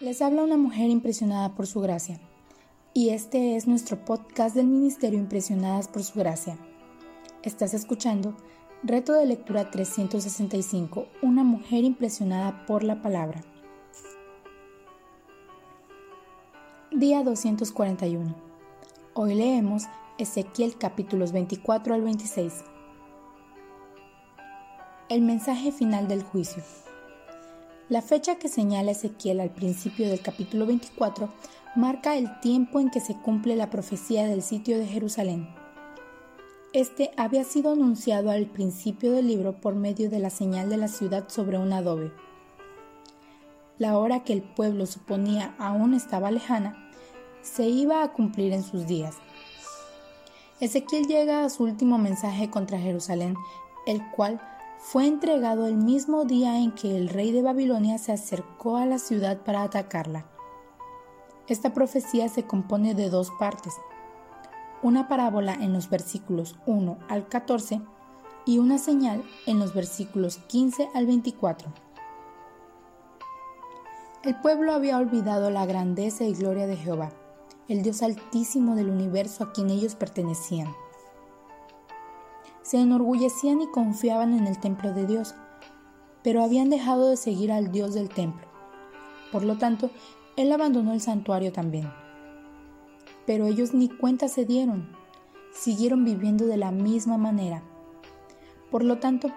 Les habla una mujer impresionada por su gracia. Y este es nuestro podcast del Ministerio Impresionadas por su gracia. Estás escuchando Reto de Lectura 365, una mujer impresionada por la palabra. Día 241. Hoy leemos Ezequiel capítulos 24 al 26. El mensaje final del juicio. La fecha que señala Ezequiel al principio del capítulo 24 marca el tiempo en que se cumple la profecía del sitio de Jerusalén. Este había sido anunciado al principio del libro por medio de la señal de la ciudad sobre un adobe. La hora que el pueblo suponía aún estaba lejana, se iba a cumplir en sus días. Ezequiel llega a su último mensaje contra Jerusalén, el cual fue entregado el mismo día en que el rey de Babilonia se acercó a la ciudad para atacarla. Esta profecía se compone de dos partes, una parábola en los versículos 1 al 14 y una señal en los versículos 15 al 24. El pueblo había olvidado la grandeza y gloria de Jehová, el Dios altísimo del universo a quien ellos pertenecían se enorgullecían y confiaban en el templo de Dios, pero habían dejado de seguir al Dios del templo. Por lo tanto, él abandonó el santuario también. Pero ellos ni cuenta se dieron, siguieron viviendo de la misma manera. Por lo tanto,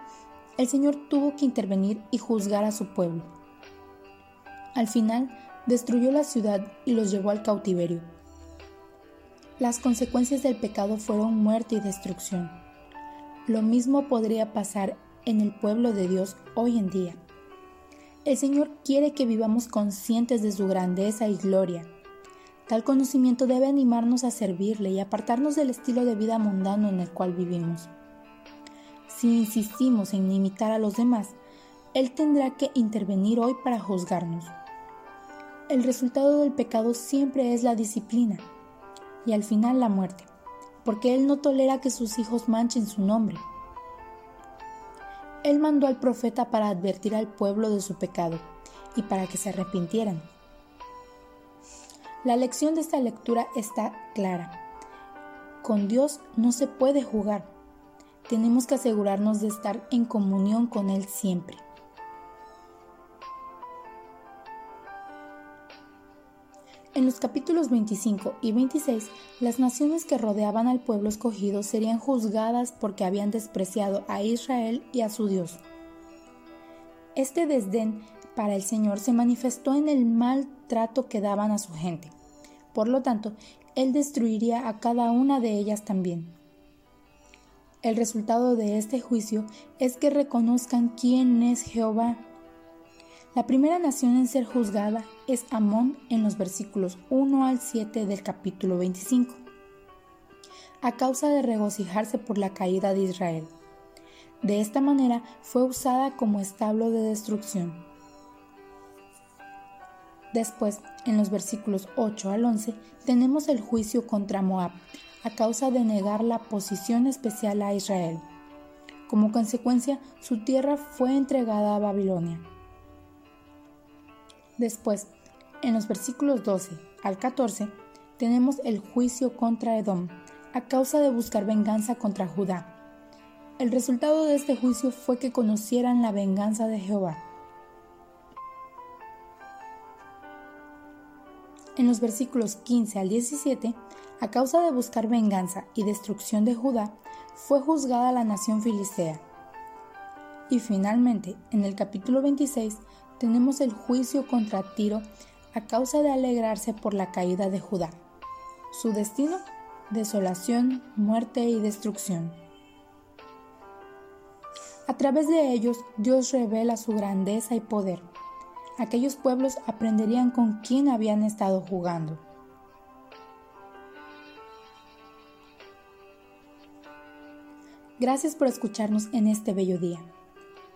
el Señor tuvo que intervenir y juzgar a su pueblo. Al final, destruyó la ciudad y los llevó al cautiverio. Las consecuencias del pecado fueron muerte y destrucción. Lo mismo podría pasar en el pueblo de Dios hoy en día. El Señor quiere que vivamos conscientes de su grandeza y gloria. Tal conocimiento debe animarnos a servirle y apartarnos del estilo de vida mundano en el cual vivimos. Si insistimos en imitar a los demás, Él tendrá que intervenir hoy para juzgarnos. El resultado del pecado siempre es la disciplina y al final la muerte porque Él no tolera que sus hijos manchen su nombre. Él mandó al profeta para advertir al pueblo de su pecado y para que se arrepintieran. La lección de esta lectura está clara. Con Dios no se puede jugar. Tenemos que asegurarnos de estar en comunión con Él siempre. En los capítulos 25 y 26, las naciones que rodeaban al pueblo escogido serían juzgadas porque habían despreciado a Israel y a su Dios. Este desdén para el Señor se manifestó en el mal trato que daban a su gente. Por lo tanto, Él destruiría a cada una de ellas también. El resultado de este juicio es que reconozcan quién es Jehová la primera nación en ser juzgada es Amón en los versículos 1 al 7 del capítulo 25, a causa de regocijarse por la caída de Israel. De esta manera fue usada como establo de destrucción. Después, en los versículos 8 al 11, tenemos el juicio contra Moab, a causa de negar la posición especial a Israel. Como consecuencia, su tierra fue entregada a Babilonia. Después, en los versículos 12 al 14, tenemos el juicio contra Edom, a causa de buscar venganza contra Judá. El resultado de este juicio fue que conocieran la venganza de Jehová. En los versículos 15 al 17, a causa de buscar venganza y destrucción de Judá, fue juzgada la nación filistea. Y finalmente, en el capítulo 26, tenemos el juicio contra Tiro a causa de alegrarse por la caída de Judá. Su destino, desolación, muerte y destrucción. A través de ellos Dios revela su grandeza y poder. Aquellos pueblos aprenderían con quién habían estado jugando. Gracias por escucharnos en este bello día.